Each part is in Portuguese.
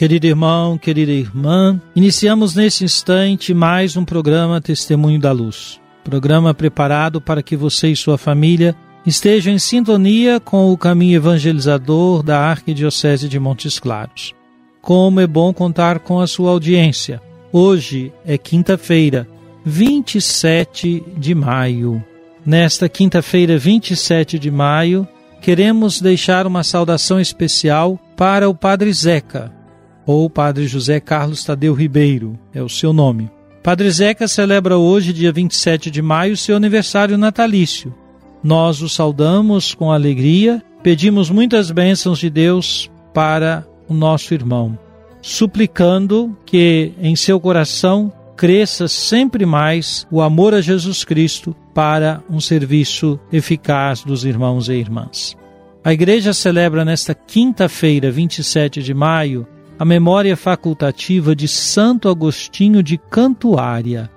Querido irmão, querida irmã, iniciamos nesse instante mais um programa Testemunho da Luz. Programa preparado para que você e sua família estejam em sintonia com o caminho evangelizador da Arquidiocese de Montes Claros. Como é bom contar com a sua audiência. Hoje é quinta-feira, 27 de maio. Nesta quinta-feira, 27 de maio, queremos deixar uma saudação especial para o Padre Zeca, ou Padre José Carlos Tadeu Ribeiro, é o seu nome. Padre Zeca celebra hoje, dia 27 de maio, seu aniversário natalício. Nós o saudamos com alegria, pedimos muitas bênçãos de Deus para o nosso irmão, suplicando que em seu coração cresça sempre mais o amor a Jesus Cristo para um serviço eficaz dos irmãos e irmãs. A igreja celebra nesta quinta-feira, 27 de maio, a memória facultativa de Santo Agostinho de Cantuária.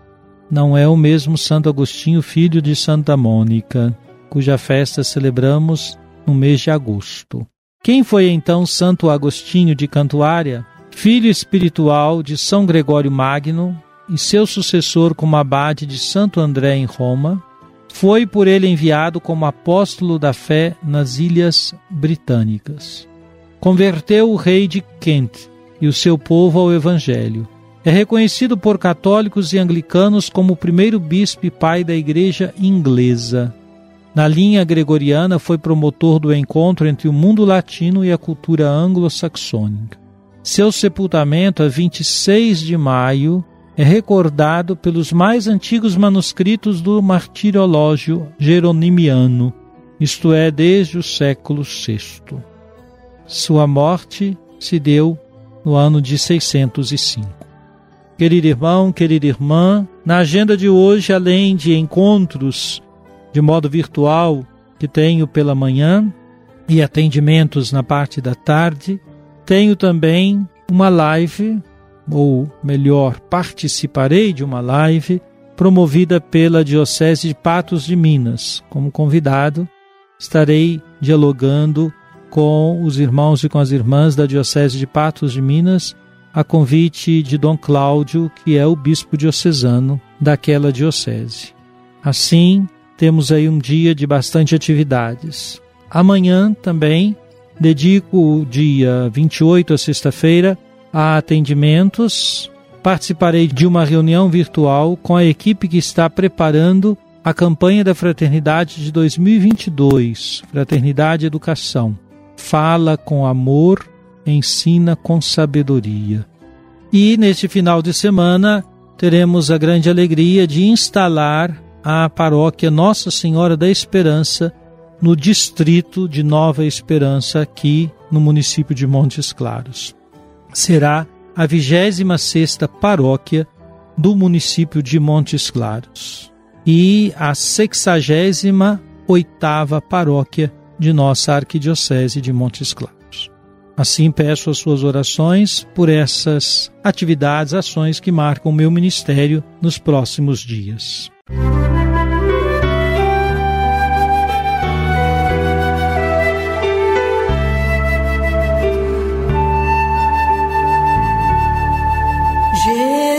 Não é o mesmo Santo Agostinho, filho de Santa Mônica, cuja festa celebramos no mês de agosto. Quem foi então Santo Agostinho de Cantuária? Filho espiritual de São Gregório Magno e seu sucessor como abade de Santo André em Roma, foi por ele enviado como apóstolo da fé nas Ilhas Britânicas. Converteu o rei de Kent e o seu povo ao Evangelho. É reconhecido por católicos e anglicanos como o primeiro bispo e pai da Igreja inglesa. Na linha gregoriana, foi promotor do encontro entre o mundo latino e a cultura anglo-saxônica. Seu sepultamento, a 26 de maio, é recordado pelos mais antigos manuscritos do martirológio jeronimiano, isto é, desde o século VI. Sua morte se deu no ano de 605. Querido irmão, querida irmã, na agenda de hoje, além de encontros de modo virtual que tenho pela manhã e atendimentos na parte da tarde, tenho também uma live, ou melhor, participarei de uma live promovida pela Diocese de Patos de Minas. Como convidado, estarei dialogando com os irmãos e com as irmãs da Diocese de Patos de Minas, a convite de Dom Cláudio, que é o bispo diocesano daquela diocese. Assim, temos aí um dia de bastante atividades. Amanhã também dedico o dia 28, a sexta-feira, a atendimentos. Participarei de uma reunião virtual com a equipe que está preparando a campanha da Fraternidade de 2022, Fraternidade Educação fala com amor, ensina com sabedoria. E neste final de semana teremos a grande alegria de instalar a paróquia Nossa Senhora da Esperança no distrito de Nova Esperança, aqui no município de Montes Claros. Será a 26 paróquia do município de Montes Claros e a 68ª paróquia de nossa Arquidiocese de Montes Claros. Assim peço as suas orações por essas atividades, ações que marcam o meu ministério nos próximos dias.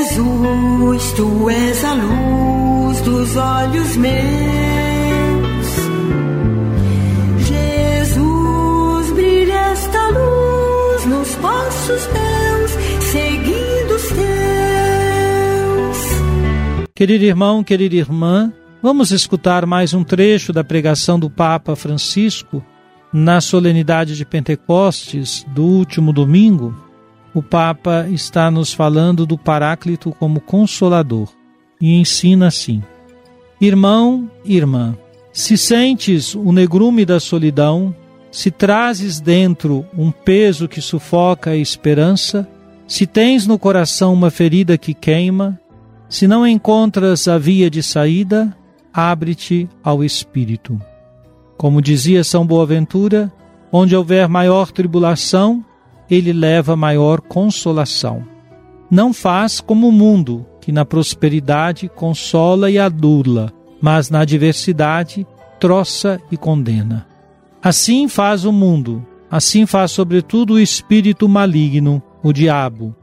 Jesus, tu és a luz dos olhos meus. Passos meus, seguindo os teus. Querido irmão, querida irmã, vamos escutar mais um trecho da pregação do Papa Francisco na solenidade de Pentecostes do último domingo. O Papa está nos falando do Paráclito como consolador e ensina assim: Irmão, irmã, se sentes o negrume da solidão, se trazes dentro um peso que sufoca a esperança, se tens no coração uma ferida que queima, se não encontras a via de saída, abre-te ao Espírito. Como dizia São Boaventura, onde houver maior tribulação, ele leva maior consolação. Não faz como o mundo, que na prosperidade consola e adula, mas na adversidade troça e condena. Assim faz o mundo, assim faz sobretudo o espírito maligno, o diabo.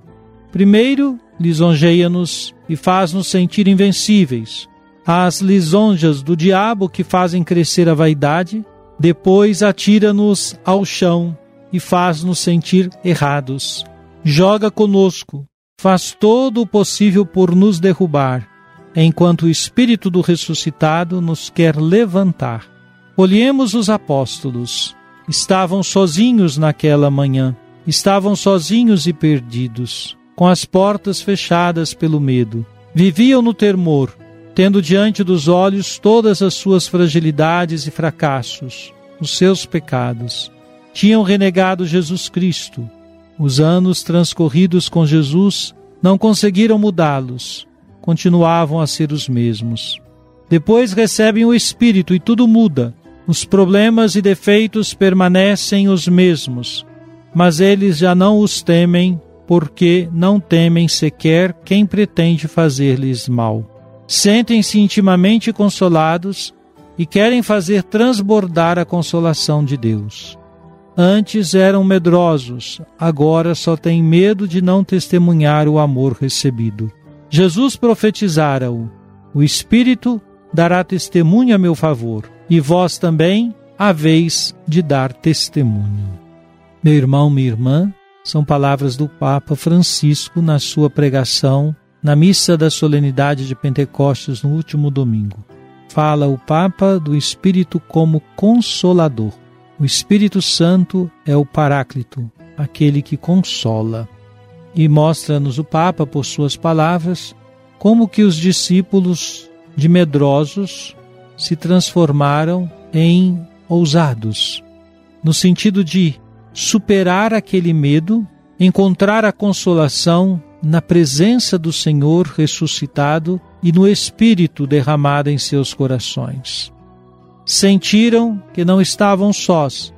Primeiro, lisonjeia-nos e faz-nos sentir invencíveis. As lisonjas do diabo que fazem crescer a vaidade, depois atira-nos ao chão e faz-nos sentir errados. Joga conosco, faz todo o possível por nos derrubar, enquanto o Espírito do ressuscitado nos quer levantar. Olhemos os apóstolos. Estavam sozinhos naquela manhã, estavam sozinhos e perdidos, com as portas fechadas pelo medo. Viviam no temor, tendo diante dos olhos todas as suas fragilidades e fracassos, os seus pecados. Tinham renegado Jesus Cristo, os anos transcorridos com Jesus não conseguiram mudá-los, continuavam a ser os mesmos. Depois recebem o Espírito e tudo muda. Os problemas e defeitos permanecem os mesmos, mas eles já não os temem, porque não temem sequer quem pretende fazer-lhes mal. Sentem-se intimamente consolados e querem fazer transbordar a consolação de Deus. Antes eram medrosos, agora só têm medo de não testemunhar o amor recebido. Jesus profetizara-o: O Espírito dará testemunho a meu favor, e vós também haveis de dar testemunho. Meu irmão, minha irmã, são palavras do Papa Francisco na sua pregação na missa da solenidade de Pentecostes no último domingo. Fala o Papa do Espírito como consolador. O Espírito Santo é o Paráclito, aquele que consola. E mostra-nos o Papa, por suas palavras, como que os discípulos de medrosos se transformaram em ousados, no sentido de superar aquele medo, encontrar a consolação na presença do Senhor ressuscitado e no Espírito derramado em seus corações. Sentiram que não estavam sós,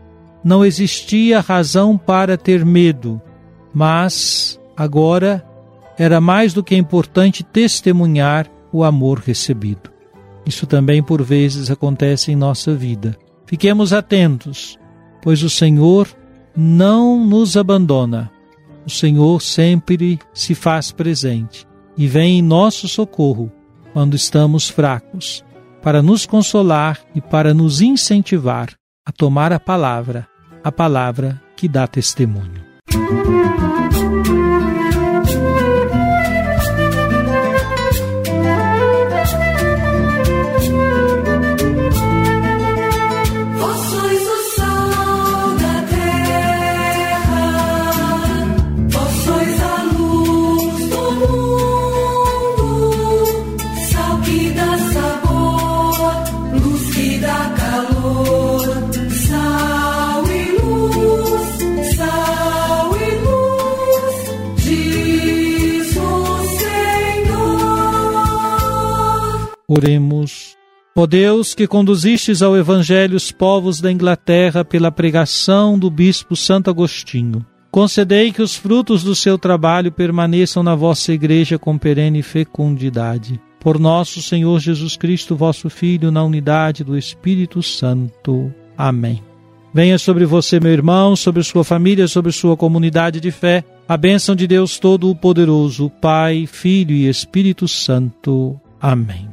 não existia razão para ter medo, mas agora era mais do que importante testemunhar o amor recebido. Isso também por vezes acontece em nossa vida. Fiquemos atentos, pois o Senhor não nos abandona. O Senhor sempre se faz presente e vem em nosso socorro quando estamos fracos para nos consolar e para nos incentivar a tomar a palavra, a palavra que dá testemunho. Música Oremos. Ó Deus, que conduzistes ao Evangelho os povos da Inglaterra pela pregação do Bispo Santo Agostinho, concedei que os frutos do seu trabalho permaneçam na vossa Igreja com perene fecundidade. Por nosso Senhor Jesus Cristo, vosso Filho, na unidade do Espírito Santo. Amém. Venha sobre você, meu irmão, sobre sua família, sobre sua comunidade de fé, a bênção de Deus Todo-Poderoso, Pai, Filho e Espírito Santo. Amém.